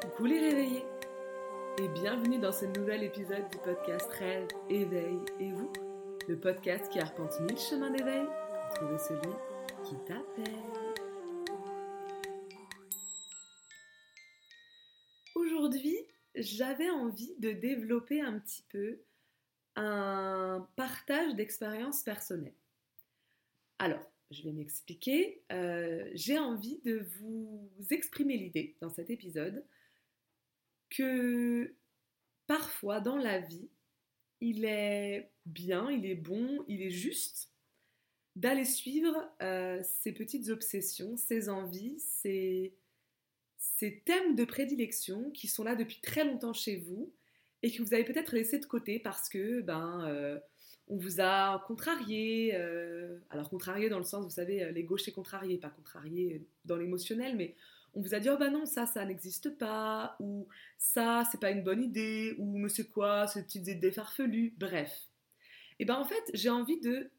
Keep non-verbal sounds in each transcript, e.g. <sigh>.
Coucou les réveillés et bienvenue dans ce nouvel épisode du podcast Rêve, Éveil et vous, le podcast qui arpente mille chemins d'éveil pour trouver celui qui t'appelle. Aujourd'hui, j'avais envie de développer un petit peu un partage d'expériences personnelles. Alors, je vais m'expliquer. Euh, j'ai envie de vous exprimer l'idée dans cet épisode que parfois dans la vie, il est bien, il est bon, il est juste d'aller suivre euh, ces petites obsessions, ces envies, ces, thèmes de prédilection qui sont là depuis très longtemps chez vous et que vous avez peut-être laissé de côté parce que ben euh, on vous a contrarié, euh, alors contrarié dans le sens, vous savez, les gauchers contrariés, pas contrariés dans l'émotionnel, mais on vous a dit oh bah non ça ça n'existe pas ou ça c'est pas une bonne idée ou monsieur quoi ces petites idées farfelues. Bref. Et ben en fait j'ai envie de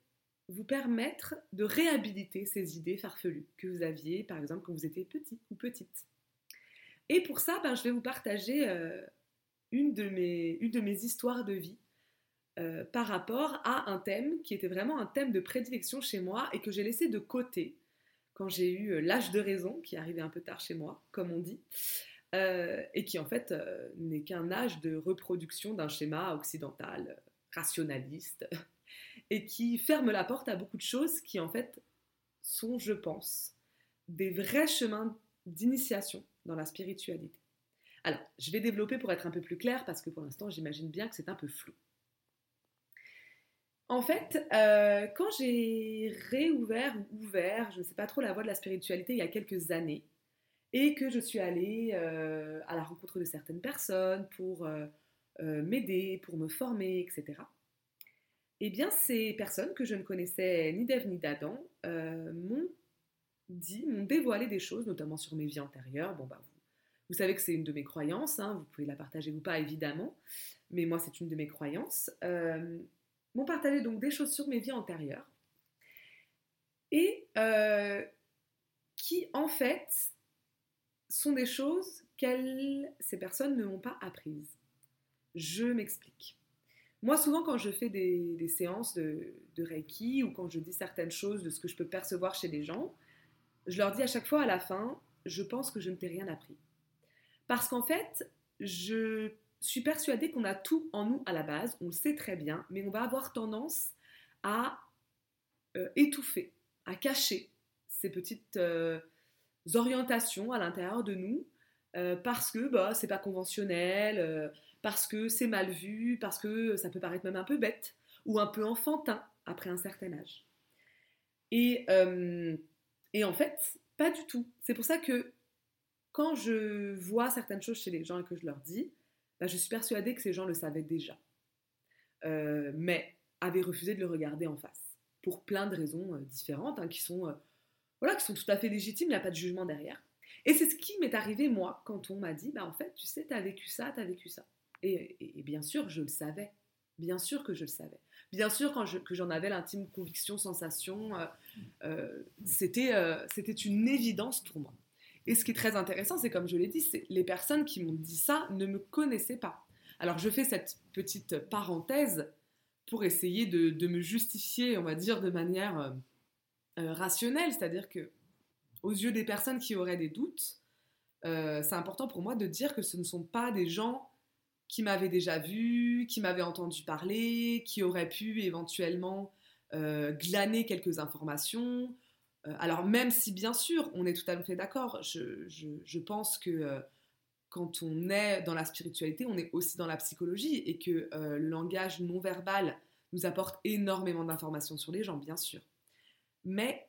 vous permettre de réhabiliter ces idées farfelues que vous aviez par exemple quand vous étiez petit ou petite. Et pour ça ben, je vais vous partager euh, une, de mes, une de mes histoires de vie euh, par rapport à un thème qui était vraiment un thème de prédilection chez moi et que j'ai laissé de côté quand j'ai eu euh, l'âge de raison, qui arrivait un peu tard chez moi, comme on dit, euh, et qui en fait euh, n'est qu'un âge de reproduction d'un schéma occidental, rationaliste, <laughs> et qui ferme la porte à beaucoup de choses qui en fait sont, je pense, des vrais chemins d'initiation dans la spiritualité. Alors, je vais développer pour être un peu plus clair, parce que pour l'instant, j'imagine bien que c'est un peu flou. En fait, euh, quand j'ai réouvert ou ouvert, je ne sais pas trop la voie de la spiritualité il y a quelques années, et que je suis allée euh, à la rencontre de certaines personnes pour euh, m'aider, pour me former, etc. Eh bien, ces personnes que je ne connaissais ni d'Ève ni d'Adam m'ont dit, m'ont dévoilé des choses, notamment sur mes vies antérieures. Bon, bah, vous, savez que c'est une de mes croyances, hein, vous pouvez la partager ou pas, évidemment, mais moi, c'est une de mes croyances m'ont partagé donc des choses sur mes vies antérieures et euh, qui en fait sont des choses qu'elles, ces personnes ne m'ont pas apprises. Je m'explique. Moi, souvent, quand je fais des, séances de, de, Reiki ou quand je dis certaines choses de ce que je peux percevoir chez les gens, je leur dis à chaque fois à la fin, je pense que je ne t'ai rien appris. Parce qu'en fait, je suis persuadée qu'on a tout en nous à la base, on le sait très bien, mais on va avoir tendance à euh, étouffer, à cacher ces petites euh, orientations à l'intérieur de nous euh, parce que bah, c'est pas conventionnel, parce que c'est mal vu, parce que ça peut paraître même un peu bête ou un peu enfantin après un certain âge. Et, et en fait, pas du tout. C'est pour ça que quand je vois certaines choses chez les gens et que je leur dis, bah, je suis persuadée que ces gens le savaient déjà, euh, mais avaient refusé de le regarder en face, pour plein de raisons euh, différentes, hein, qui, sont, euh, voilà, qui sont tout à fait légitimes, il n'y a pas de jugement derrière. Et c'est ce qui m'est arrivé, moi, quand on m'a dit, bah, en fait, tu sais, tu as vécu ça, tu as vécu ça. Et, bien sûr, je le savais. Bien sûr que je le savais. Bien sûr que j'en avais l'intime conviction, sensation, c'était une évidence pour moi. Et ce qui est très intéressant, c'est comme je l'ai dit, c'est les personnes qui m'ont dit ça ne me connaissaient pas. Alors je fais cette petite parenthèse pour essayer de, me justifier, on va dire, de manière euh, euh, rationnelle, c'est-à-dire que aux yeux des personnes qui auraient des doutes, euh, c'est important pour moi de dire que ce ne sont pas des gens qui m'avaient déjà vu, qui m'avaient entendu parler, qui auraient pu éventuellement glaner quelques informations, alors même si bien sûr, on est tout à fait d'accord, je, pense que euh, quand on est dans la spiritualité, on est aussi dans la psychologie et que euh, le langage non verbal nous apporte énormément d'informations sur les gens, bien sûr. Mais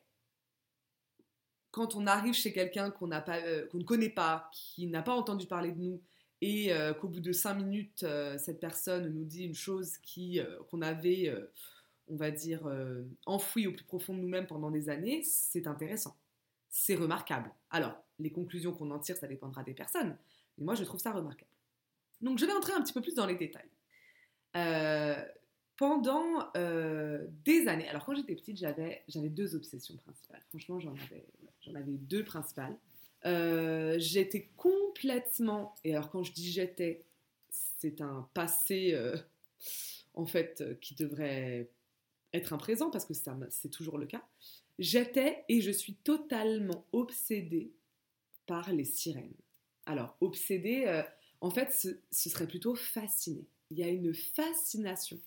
quand on arrive chez quelqu'un qu'on ne connaît pas, qui n'a pas entendu parler de nous, et qu'au bout de cinq minutes, cette personne nous dit une chose qu'on avait on va dire, euh, enfoui au plus profond de nous-mêmes pendant des années, c'est intéressant. C'est remarquable. Alors, les conclusions qu'on en tire, ça dépendra des personnes, mais moi, je trouve ça remarquable. Donc, je vais entrer un petit peu plus dans les détails. Euh, pendant euh, des années, alors quand j'étais petite, j'avais, j'avais deux obsessions principales. Franchement, j'en avais, j'en avais deux principales. j'étais con complètement, et alors quand je dis j'étais, c'est un passé euh, en fait euh, qui devrait être un présent parce que c'est toujours le cas. J'étais et je suis totalement obsédée par les sirènes. Alors, obsédée, euh, en fait, ce, serait plutôt fascinée. Il y a une fascination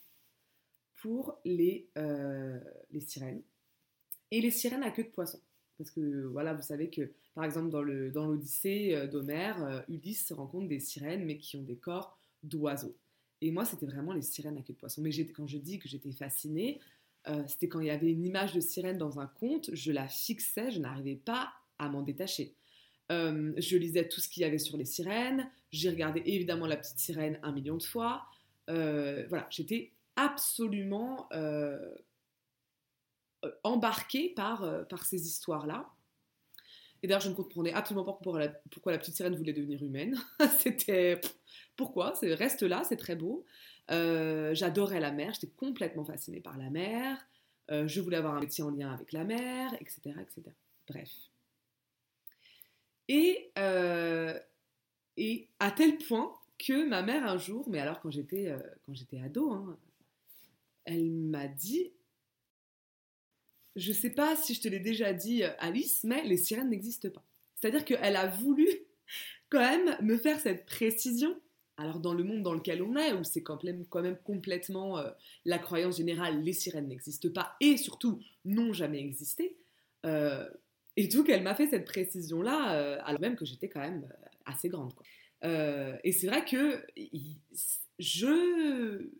pour les, les sirènes et les sirènes à queue de poisson. Parce que voilà, vous savez que par exemple dans l'Odyssée dans d'Homère, Ulysse rencontre des sirènes mais qui ont des corps d'oiseaux. Et moi, c'était vraiment les sirènes à queue de poisson. Mais quand je dis que j'étais fascinée, euh, c'était quand il y avait une image de sirène dans un conte, je la fixais, je n'arrivais pas à m'en détacher. Euh, je lisais tout ce qu'il y avait sur les sirènes, j'ai regardé évidemment la petite sirène un million de fois. Euh, voilà, j'étais absolument embarquée par, par ces histoires-là. Et d'ailleurs, je ne comprenais absolument pas pourquoi la, pourquoi la petite sirène voulait devenir humaine. <laughs> C'était pourquoi? Reste là, c'est très beau. Euh, j'adorais la mer, j'étais complètement fascinée par la mer. Euh, je voulais avoir un métier en lien avec la mer, etc., etc. Bref. Et, euh, et à tel point que ma mère un jour, mais alors quand j'étais ado, hein, elle m'a dit je sais pas si je te l'ai déjà dit, Alice, mais les sirènes n'existent pas. C'est-à-dire qu'elle a voulu <laughs> quand même me faire cette précision. Alors dans le monde dans lequel on est, où c'est quand même, complètement euh, la croyance générale, les sirènes n'existent pas et surtout n'ont jamais existé. Euh, et donc elle m'a fait cette précision-là, alors même que j'étais quand même assez grande. et c'est vrai que je,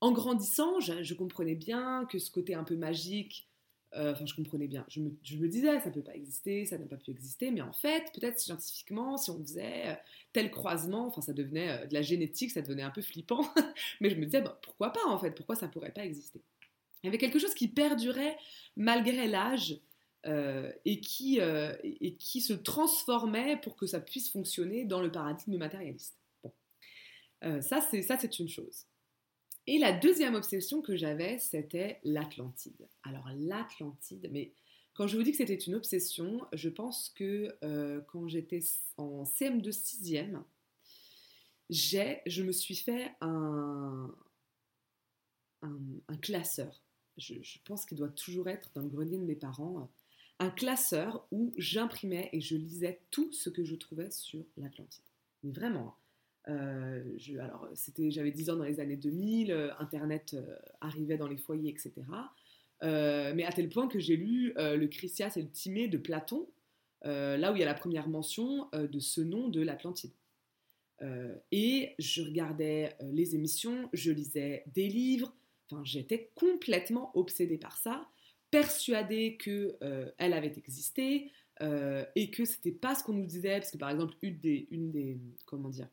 en grandissant, je, comprenais bien que ce côté un peu magique, euh, enfin, je comprenais bien. Je me, disais, ça ne peut pas exister, ça n'a pas pu exister, mais en fait, peut-être scientifiquement, si on faisait euh, tel croisement, enfin, ça devenait euh, de la génétique, ça devenait un peu flippant, <laughs> mais je me disais, bah, pourquoi pas en fait, pourquoi ça pourrait pas exister? Il y avait quelque chose qui perdurait malgré l'âge et, qui, se transformait pour que ça puisse fonctionner dans le paradigme matérialiste. Bon. ça, c'est une chose. Et la deuxième obsession que j'avais, c'était l'Atlantide. Alors l'Atlantide, mais quand je vous dis que c'était une obsession, je pense que euh, quand j'étais en CM2 6e, je me suis fait un, un, classeur. Je, je pense qu'il doit toujours être dans le grenier de mes parents. Un classeur où j'imprimais et je lisais tout ce que je trouvais sur l'Atlantide. Mais vraiment, euh, alors, j'avais 10 ans dans les années 2000, euh, Internet euh, arrivait dans les foyers, etc. mais à tel point que j'ai lu le Chrysias et le Timée de Platon, là où il y a la première mention de ce nom de l'Atlantide. et je regardais les émissions, je lisais des livres, enfin, j'étais complètement obsédée par ça, persuadée qu'elle elle avait existé, et que c'était pas ce qu'on nous disait, parce que par exemple, une des, une des comment dire,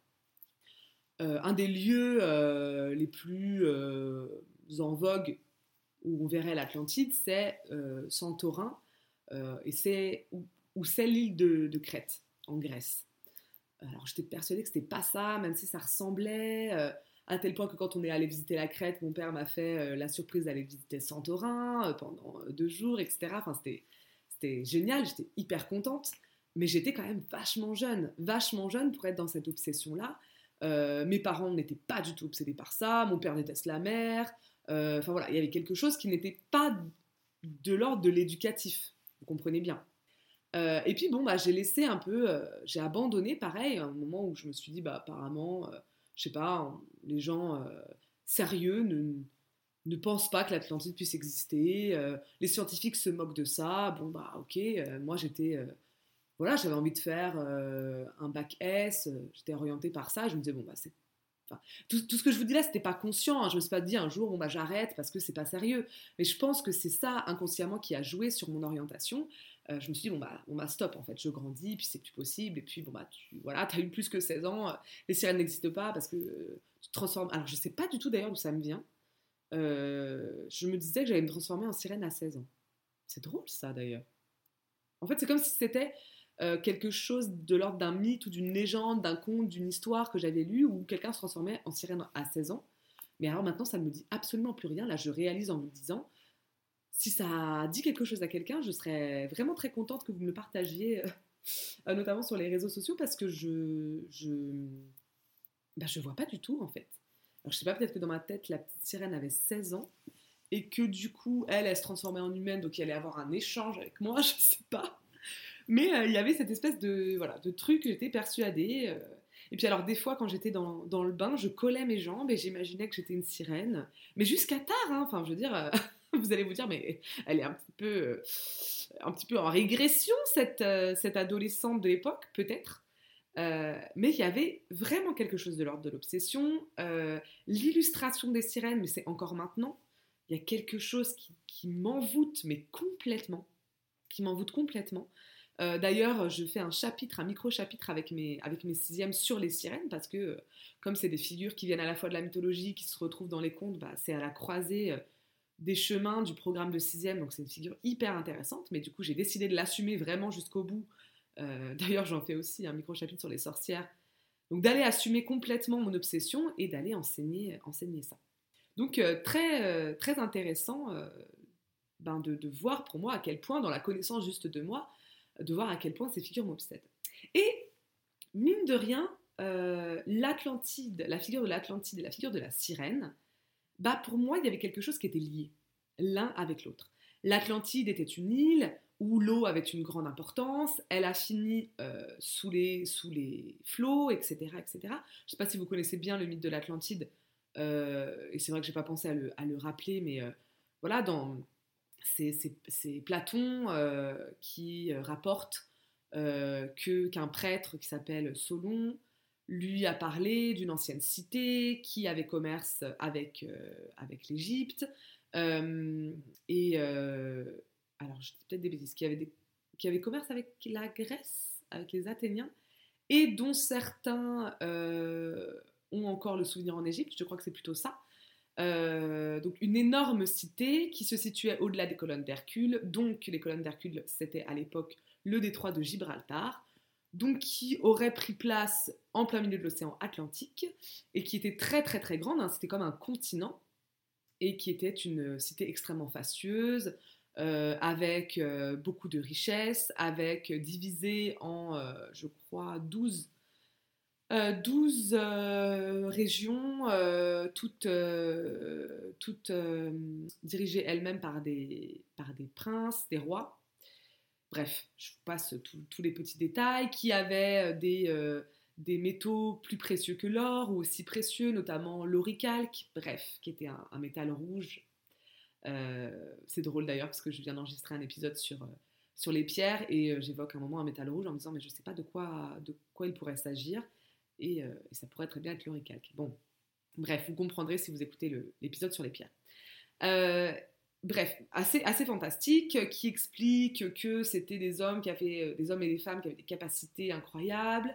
un des lieux euh, les plus euh, en vogue où on verrait l'Atlantide, c'est Santorin, et c'est où, c'est l'île de, Crète, en Grèce. Alors j'étais persuadée que c'était pas ça, même si ça ressemblait, à tel point que quand on est allé visiter la Crète, mon père m'a fait la surprise d'aller visiter Santorin pendant deux jours, etc. Enfin, c'était génial, j'étais hyper contente, mais j'étais quand même vachement jeune, vachement jeune pour être dans cette obsession-là. Euh, mes parents n'étaient pas du tout obsédés par ça, mon père déteste la mer. Euh, enfin voilà, il y avait quelque chose qui n'était pas de l'ordre de l'éducatif, vous comprenez bien. Euh, et puis bon, bah, j'ai laissé un peu, j'ai abandonné pareil, à un moment où je me suis dit, bah apparemment, je sais pas, les gens sérieux ne, ne pensent pas que l'Atlantide puisse exister, les scientifiques se moquent de ça, bon bah ok, moi j'étais voilà, j'avais envie de faire euh, un bac S, euh, j'étais orientée par ça, je me disais, bon, bah, c'est. tout, ce que je vous dis là, c'était pas conscient. Hein. Je me suis pas dit un jour, bon, bah, j'arrête parce que c'est pas sérieux. Mais je pense que c'est ça, inconsciemment, qui a joué sur mon orientation. Euh, je me suis dit, bon, bah, stop, en fait, je grandis, puis c'est plus possible. Et puis, bon, bah, tu voilà, as eu plus que 16 ans, les sirènes n'existent pas parce que tu te transformes. Alors, je sais pas du tout d'ailleurs d'où ça me vient. je me disais que j'allais me transformer en sirène à 16 ans. C'est drôle, ça, d'ailleurs. En fait, c'est comme si c'était euh, quelque chose de l'ordre d'un mythe ou d'une légende, d'un conte, d'une histoire que j'avais lu où quelqu'un se transformait en sirène à 16 ans. Mais alors maintenant, ça ne me dit absolument plus rien. Là, je réalise en vous disant, si ça dit quelque chose à quelqu'un, je serais vraiment très contente que vous me le partagiez <laughs> euh, notamment sur les réseaux sociaux, parce que je je, bah, je vois pas du tout en fait. Alors je sais pas, peut-être que dans ma tête, la petite sirène avait 16 ans et que du coup, elle, elle se transformait en humaine, donc elle allait avoir un échange avec moi, <laughs> je sais pas. Mais euh, il y avait cette espèce de, voilà, de truc, j'étais persuadée. Euh. Et puis alors des fois, quand j'étais dans, dans, le bain, je collais mes jambes et j'imaginais que j'étais une sirène. Mais jusqu'à tard, hein, enfin je veux dire, euh, <laughs> vous allez vous dire, mais elle est un petit peu, un petit peu en régression, cette, cette adolescente de l'époque, peut-être. mais il y avait vraiment quelque chose de l'ordre de l'obsession. L'illustration des sirènes, mais c'est encore maintenant il y a quelque chose qui, m'envoûte, mais complètement, qui m'envoûte complètement. Euh, d'ailleurs, je fais un chapitre, un micro-chapitre avec mes, avec mes sixièmes sur les sirènes, parce que euh, comme c'est des figures qui viennent à la fois de la mythologie, qui se retrouvent dans les contes, bah, c'est à la croisée euh, des chemins du programme de sixième, donc c'est une figure hyper intéressante, mais du coup j'ai décidé de l'assumer vraiment jusqu'au bout. <laughs> D'ailleurs, j'en fais aussi un micro-chapitre sur les sorcières. Donc d'aller assumer complètement mon obsession et d'aller enseigner, ça. Donc très, intéressant ben, de, voir pour moi à quel point, dans la connaissance juste de moi, de voir à quel point ces figures m'obsèdent. Et mine de rien, l'Atlantide, la figure de l'Atlantide et la figure de la sirène, bah pour moi, il y avait quelque chose qui était lié l'un avec l'autre. L'Atlantide était une île où l'eau avait une grande importance, elle a fini sous, les, sous les flots, etc., etc. Je ne sais pas si vous connaissez bien le mythe de l'Atlantide, euh, et c'est vrai que j'ai pas pensé à le, à le rappeler, mais euh, voilà, dans c'est Platon euh, qui rapporte que qu'un prêtre qui s'appelle Solon lui a parlé d'une ancienne cité qui avait commerce avec, avec l'Égypte. et alors, peut-être des bêtises, qui avait, des, qui avait commerce avec la Grèce, avec les Athéniens, et dont certains ont encore le souvenir en Égypte, je crois que c'est plutôt ça. Euh, donc une énorme cité qui se situait au-delà des colonnes d'Hercule. Donc les colonnes d'Hercule, c'était à l'époque le détroit de Gibraltar. Donc qui aurait pris place en plein milieu de l'océan Atlantique et qui était très très très grande. Hein. c'était comme un continent et qui était une cité extrêmement fastueuse. Euh, avec euh, beaucoup de richesses, avec divisé en, je crois, 12 12 euh, euh, régions, euh, toutes, toutes dirigées elles-mêmes par des, par des princes, des rois. Bref, je vous passe tous les petits détails, qui avaient des, des métaux plus précieux que l'or, ou aussi précieux, notamment l'oricalque, bref, qui était un, métal rouge. c'est drôle d'ailleurs, parce que je viens d'enregistrer un épisode sur, sur les pierres, et j'évoque un moment un métal rouge en me disant, mais je ne sais pas de quoi, de quoi il pourrait s'agir. Euh, et, ça pourrait très bien être l'oricalque. Bon, bref, vous comprendrez si vous écoutez l'épisode sur les pierres. Euh, bref, assez, assez fantastique, qui explique que c'était des hommes qui avaient, euh, des hommes et des femmes qui avaient des capacités incroyables,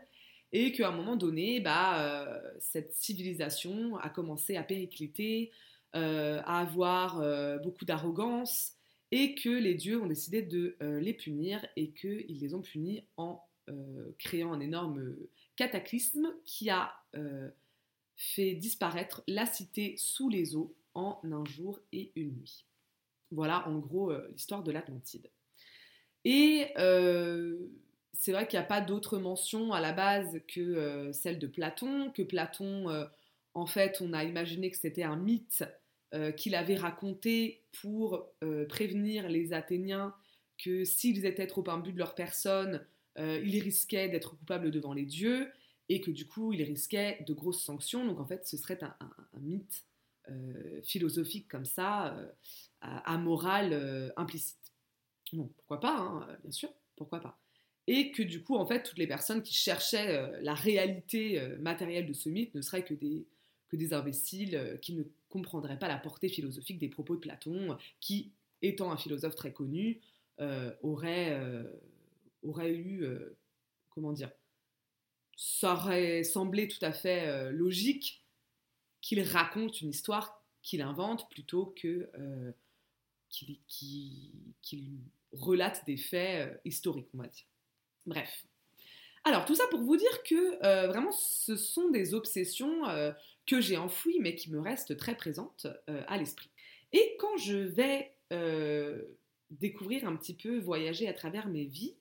et qu'à un moment donné, bah, cette civilisation a commencé à péricliter, à avoir beaucoup d'arrogance, et que les dieux ont décidé de les punir, et qu'ils les ont punis en créant un énorme cataclysme qui a euh, fait disparaître la cité sous les eaux en un jour et une nuit. Voilà en gros euh, l'histoire de l'Atlantide. Et euh, c'est vrai qu'il n'y a pas d'autre mention à la base que celle de Platon, que Platon, en fait, on a imaginé que c'était un mythe qu'il avait raconté pour prévenir les Athéniens que s'ils étaient trop imbus de leur personne, euh, il risquait d'être coupable devant les dieux et que du coup il risquait de grosses sanctions. Donc en fait ce serait un, mythe euh, philosophique comme ça, euh, amoral, implicite. Bon, pourquoi pas, hein, bien sûr, pourquoi pas. Et que du coup en fait toutes les personnes qui cherchaient la réalité matérielle de ce mythe ne seraient que des, que des imbéciles qui ne comprendraient pas la portée philosophique des propos de Platon, qui, étant un philosophe très connu, aurait aurait eu, euh, comment dire, ça aurait semblé tout à fait euh, logique qu'il raconte une histoire qu'il invente plutôt que euh, qu'il relate des faits historiques, on va dire. Bref. Alors, tout ça pour vous dire que vraiment, ce sont des obsessions que j'ai enfouies, mais qui me restent très présentes à l'esprit. Et quand je vais découvrir un petit peu, voyager à travers mes vies,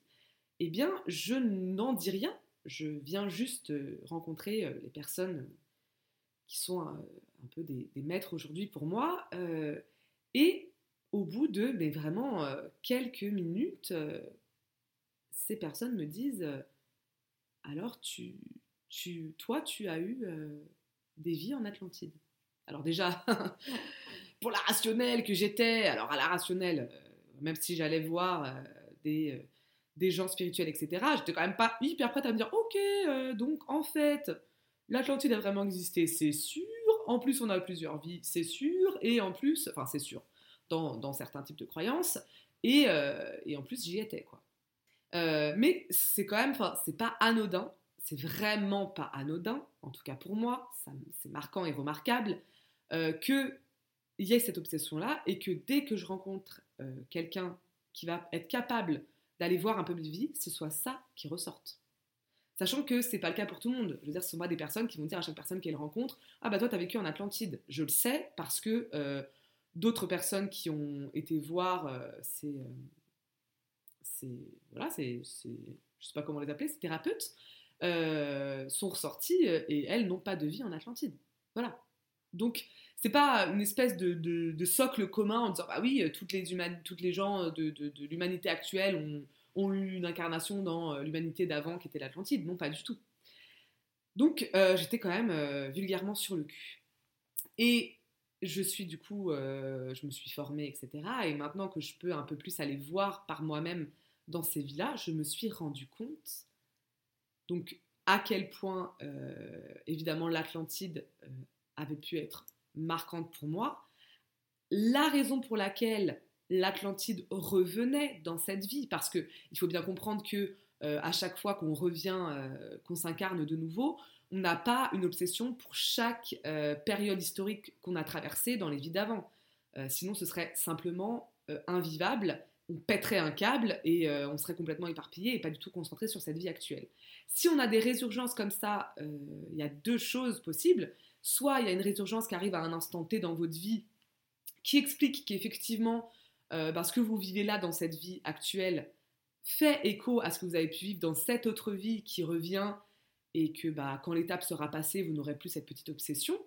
eh bien, je n'en dis rien. Je viens juste rencontrer les personnes qui sont un, peu des, maîtres aujourd'hui pour moi. et au bout de mais vraiment quelques minutes, ces personnes me disent alors toi, tu as eu des vies en Atlantide. Alors déjà, <laughs> pour la rationnelle que j'étais, alors à la rationnelle, euh, même si j'allais voir euh, des, euh, des, gens spirituels, etc., j'étais quand même pas hyper prête à me dire, ok, donc en fait, l'Atlantide a vraiment existé, c'est sûr. En plus, on a plusieurs vies, c'est sûr. Et en plus, enfin c'est sûr, dans, dans, certains types de croyances. Et, et en plus, j'y étais, quoi. mais c'est quand même, c'est pas anodin c'est vraiment pas anodin, en tout cas pour moi, c'est marquant et remarquable, euh, qu'il y ait cette obsession-là et que dès que je rencontre euh, quelqu'un qui va être capable d'aller voir un peu de vie, ce soit ça qui ressorte. Sachant que c'est pas le cas pour tout le monde. Je veux dire, ce sont pas des personnes qui vont dire à chaque personne qu'elles rencontrent Ah bah toi, t'as vécu en Atlantide. Je le sais parce que euh, d'autres personnes qui ont été voir euh, ces. voilà, c'est. Je sais pas comment les appeler, ces thérapeutes, euh, sont ressorties euh, et elles n'ont pas de vie en Atlantide. Voilà. Donc, c'est pas une espèce de, socle commun en disant, bah oui, euh, toutes les, toutes les gens de, l'humanité actuelle ont, eu une incarnation dans l'humanité d'avant qui était l'Atlantide. Non, pas du tout. Donc, j'étais quand même vulgairement sur le cul. Et je suis du coup, je me suis formée, etc. Et maintenant que je peux un peu plus aller voir par moi-même dans ces villas, je me suis rendu compte donc, à quel point, euh, évidemment, l'Atlantide euh, avait pu être marquante pour moi. La raison pour laquelle l'Atlantide revenait dans cette vie, parce qu'il faut bien comprendre que euh, à chaque fois qu'on revient, qu'on s'incarne de nouveau, on n'a pas une obsession pour chaque période historique qu'on a traversée dans les vies d'avant. sinon, ce serait simplement invivable on pèterait un câble et euh, on serait complètement éparpillé et pas du tout concentré sur cette vie actuelle. Si on a des résurgences comme ça, euh, il y a deux choses possibles. Soit il y a une résurgence qui arrive à un instant T dans votre vie qui explique qu'effectivement, euh, bah, ce que vous vivez là dans cette vie actuelle fait écho à ce que vous avez pu vivre dans cette autre vie qui revient et que bah, quand l'étape sera passée, vous n'aurez plus cette petite obsession.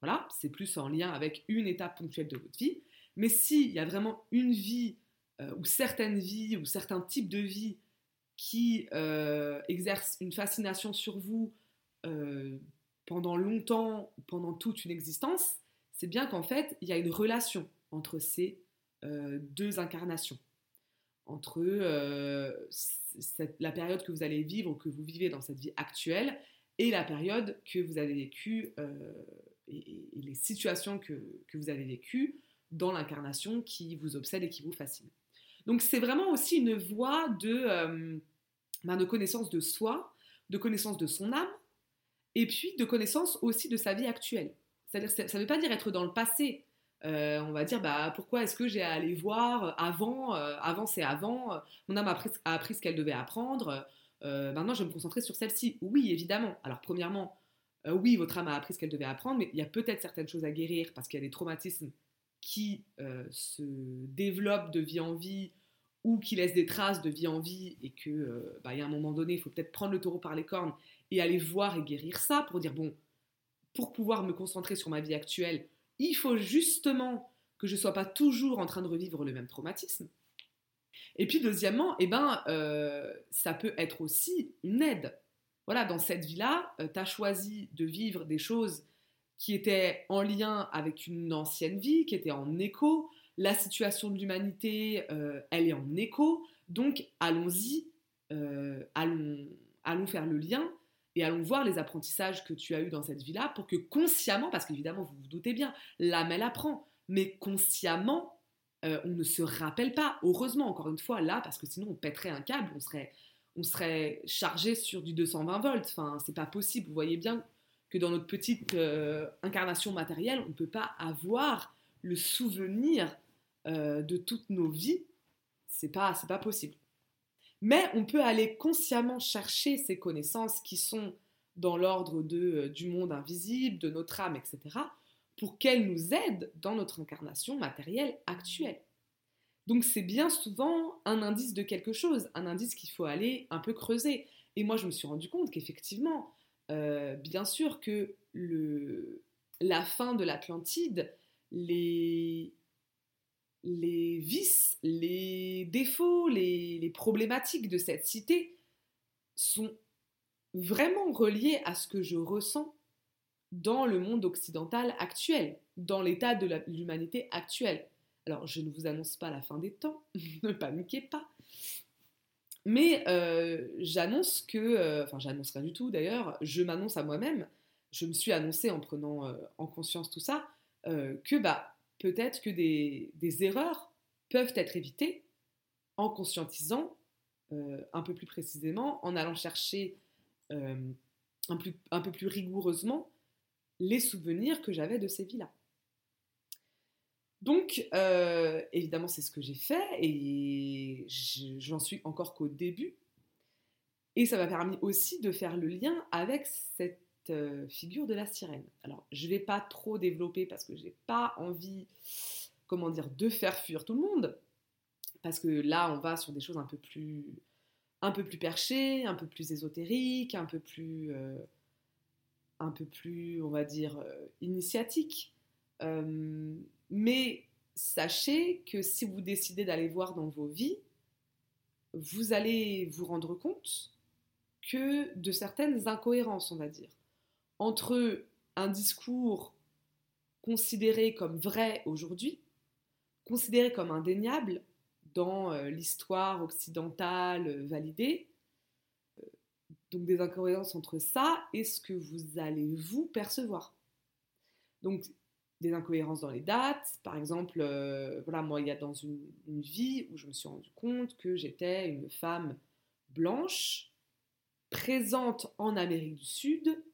Voilà, c'est plus en lien avec une étape ponctuelle de votre vie. Mais s'il y a vraiment une vie euh, ou certaines vies ou certains types de vies qui euh, exercent une fascination sur vous euh, pendant longtemps, pendant toute une existence, c'est bien qu'en fait, il y a une relation entre ces deux incarnations, entre la période que vous allez vivre ou que vous vivez dans cette vie actuelle et la période que vous avez vécue et, les situations que, vous avez vécues dans l'incarnation qui vous obsède et qui vous fascine. Donc c'est vraiment aussi une voie de, euh, de connaissance de soi, de connaissance de son âme, et puis de connaissance aussi de sa vie actuelle. C'est-à-dire, ça ne veut pas dire être dans le passé. Euh, on va dire, bah, pourquoi est-ce que j'ai à aller voir avant euh, Avant, c'est avant. Mon âme a appris, ce qu'elle devait apprendre. maintenant, je vais me concentrer sur celle-ci. Oui, évidemment. Alors, premièrement, oui, votre âme a appris ce qu'elle devait apprendre, mais il y a peut-être certaines choses à guérir parce qu'il y a des traumatismes qui euh, se développe de vie en vie ou qui laisse des traces de vie en vie et que euh, bah, y a un moment donné, il faut peut-être prendre le taureau par les cornes et aller voir et guérir ça pour dire bon, pour pouvoir me concentrer sur ma vie actuelle, il faut justement que je sois pas toujours en train de revivre le même traumatisme. Et puis deuxièmement, eh ben, euh, ça peut être aussi une aide. Voilà, dans cette vie-là, tu as choisi de vivre des choses qui était en lien avec une ancienne vie, qui était en écho. La situation de l'humanité, euh, elle est en écho. Donc allons-y, euh, allons, allons faire le lien et allons voir les apprentissages que tu as eus dans cette vie-là pour que consciemment, parce qu'évidemment vous vous doutez bien, l'âme elle apprend, mais consciemment, euh, on ne se rappelle pas. Heureusement, encore une fois, là, parce que sinon on pèterait un câble, on serait, chargé sur du 220 volts. Enfin, c'est pas possible. Vous voyez bien que dans notre petite euh, incarnation matérielle, on ne peut pas avoir le souvenir euh, de toutes nos vies. C'est pas, pas possible. Mais on peut aller consciemment chercher ces connaissances qui sont dans l'ordre euh, du monde invisible, de notre âme, etc., pour qu'elles nous aident dans notre incarnation matérielle actuelle. Donc c'est bien souvent un indice de quelque chose, un indice qu'il faut aller un peu creuser. Et moi je me suis rendu compte qu'effectivement, euh, bien sûr que la fin de l'Atlantide, les, les vices, les défauts, les, problématiques de cette cité sont vraiment reliés à ce que je ressens dans le monde occidental actuel, dans l'état de l'humanité actuelle. Alors, je ne vous annonce pas la fin des temps, <laughs> ne paniquez pas. Mais euh, j'annonce que, euh, enfin, j'annonce rien du tout d'ailleurs, je m'annonce à moi-même, je me suis annoncé en prenant euh, en conscience tout ça, que bah, peut-être que des, erreurs peuvent être évitées en conscientisant un peu plus précisément, en allant chercher un, plus, un peu plus rigoureusement les souvenirs que j'avais de ces vies-là. Donc, euh, évidemment, c'est ce que j'ai fait et j'en suis encore qu'au début. Et ça m'a permis aussi de faire le lien avec cette euh, figure de la sirène. Alors, je ne vais pas trop développer parce que je n'ai pas envie, comment dire, de faire fuir tout le monde. Parce que là, on va sur des choses un peu plus, un peu plus perchées, un peu plus ésotériques, un peu plus, euh, un peu plus, on va dire, initiatiques. Mais sachez que si vous décidez d'aller voir dans vos vies, vous allez vous rendre compte que de certaines incohérences, on va dire, entre un discours considéré comme vrai aujourd'hui, considéré comme indéniable dans euh, l'histoire occidentale euh, validée, euh, donc des incohérences entre ça et ce que vous allez vous percevoir. Donc des incohérences dans les dates. Par exemple, voilà, moi, il y a dans une, vie où je me suis rendu compte que j'étais une femme blanche, présente en Amérique du Sud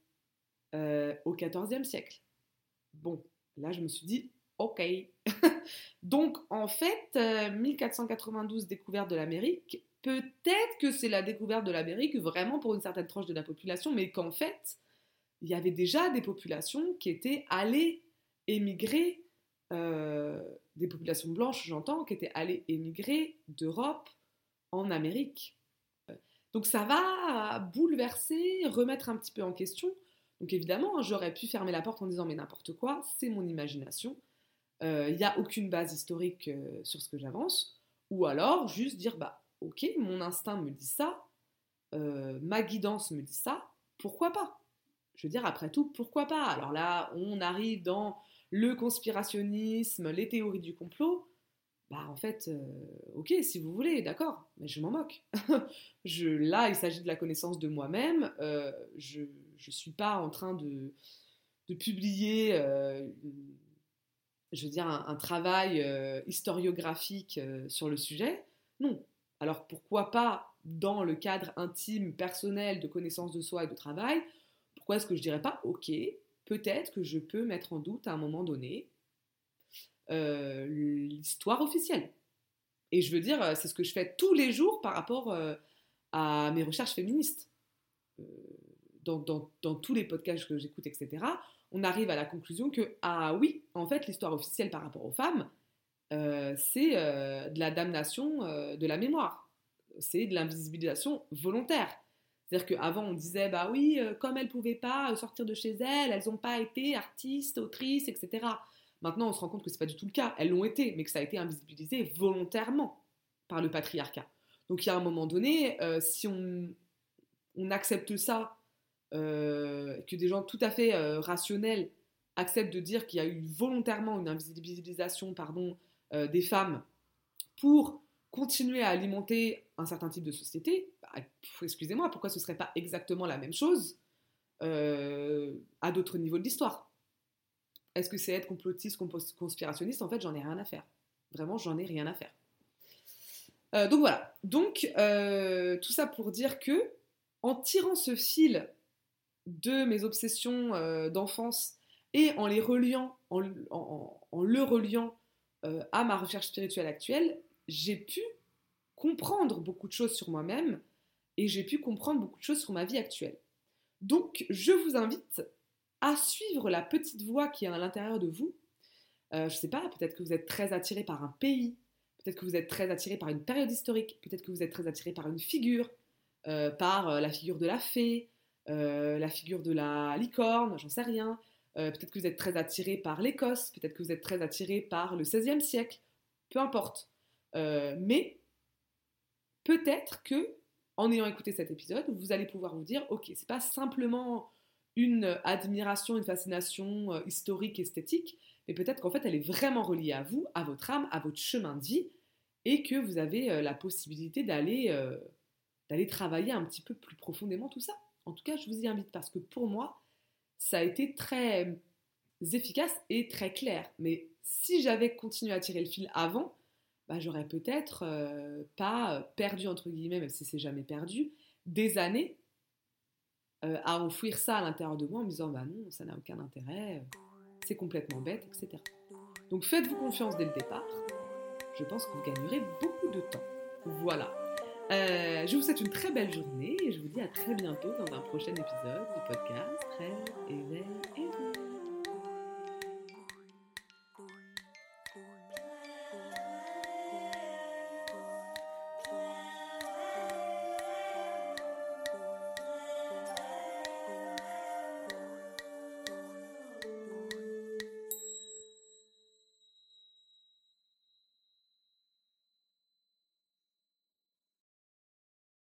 euh, au XIVe siècle. Bon, là, je me suis dit, ok. <laughs> Donc, en fait, 1492, euh, découverte de l'Amérique, peut-être que c'est la découverte de l'Amérique vraiment pour une certaine tranche de la population, mais qu'en fait, il y avait déjà des populations qui étaient allées émigrer, euh, des populations blanches, j'entends, qui étaient allées émigrer d'Europe en Amérique. Donc ça va bouleverser, remettre un petit peu en question. Donc évidemment, hein, j'aurais pu fermer la porte en disant mais n'importe quoi, c'est mon imagination. Il euh, n'y a aucune base historique euh, sur ce que j'avance. Ou alors juste dire bah ok, mon instinct me dit ça, ma guidance me dit ça, pourquoi pas? Je veux dire, après tout, pourquoi pas? Alors là, on arrive dans le conspirationnisme, les théories du complot, bah en fait, euh, ok, si vous voulez, d'accord, mais je m'en moque. <laughs> je, là, il s'agit de la connaissance de moi-même. Euh, je suis pas en train de, publier, euh, je veux dire, un, travail historiographique sur le sujet. Non. Alors pourquoi pas, dans le cadre intime, personnel de connaissance de soi et de travail, pourquoi est-ce que je dirais pas, ok, peut-être que je peux mettre en doute à un moment donné euh, l'histoire officielle. Et je veux dire, c'est ce que je fais tous les jours par rapport euh, à mes recherches féministes. Euh, dans, tous les podcasts que j'écoute, etc., on arrive à la conclusion que, ah oui, en fait, l'histoire officielle par rapport aux femmes, c'est de la damnation de la mémoire. C'est de l'invisibilisation volontaire. C'est-à-dire qu'avant, on disait, bah oui, euh, comme elles ne pouvaient pas euh, sortir de chez elles, elles n'ont pas été artistes, autrices, etc. Maintenant, on se rend compte que ce n'est pas du tout le cas. Elles l'ont été, mais que ça a été invisibilisé volontairement par le patriarcat. Donc, il y a un moment donné, euh, si on, accepte ça, que des gens tout à fait rationnels acceptent de dire qu'il y a eu volontairement une invisibilisation pardon, des femmes pour continuer à alimenter un certain type de société, bah, excusez-moi, pourquoi ce ne serait pas exactement la même chose euh, à d'autres niveaux de l'histoire? Est-ce que c'est être complotiste, conspirationniste? En fait, j'en ai rien à faire. Vraiment, j'en ai rien à faire. Euh, donc voilà. Donc, euh, tout ça pour dire que, en tirant ce fil de mes obsessions d'enfance et en les reliant, en le reliant à ma recherche spirituelle actuelle, j'ai pu comprendre beaucoup de choses sur moi-même et j'ai pu comprendre beaucoup de choses sur ma vie actuelle. Donc, je vous invite à suivre la petite voix qui est à l'intérieur de vous. Euh, je ne sais pas, peut-être que vous êtes très attiré par un pays, peut-être que vous êtes très attiré par une période historique, peut-être que vous êtes très attiré par une figure, euh, par euh, la figure de la fée, euh, la figure de la licorne, j'en sais rien. peut-être que vous êtes très attiré par l'Écosse, peut-être que vous êtes très attiré par le XVIe siècle, peu importe. mais peut-être que, en ayant écouté cet épisode, vous allez pouvoir vous dire, ok, c'est pas simplement une admiration, une fascination historique, esthétique, mais peut-être qu'en fait elle est vraiment reliée à vous, à votre âme, à votre chemin de vie, et que vous avez la possibilité d'aller travailler un petit peu plus profondément tout ça. En tout cas, je vous y invite parce que pour moi, ça a été très efficace et très clair. Mais si j'avais continué à tirer le fil avant, bah, j'aurais peut-être euh, pas perdu, entre guillemets, même si c'est jamais perdu, des années euh, à enfouir ça à l'intérieur de moi en me disant bah non, ça n'a aucun intérêt, c'est complètement bête, etc. Donc faites-vous confiance dès le départ. Je pense que vous gagnerez beaucoup de temps. Voilà. Euh, je vous souhaite une très belle journée et je vous dis à très bientôt dans un prochain épisode du podcast Rêve,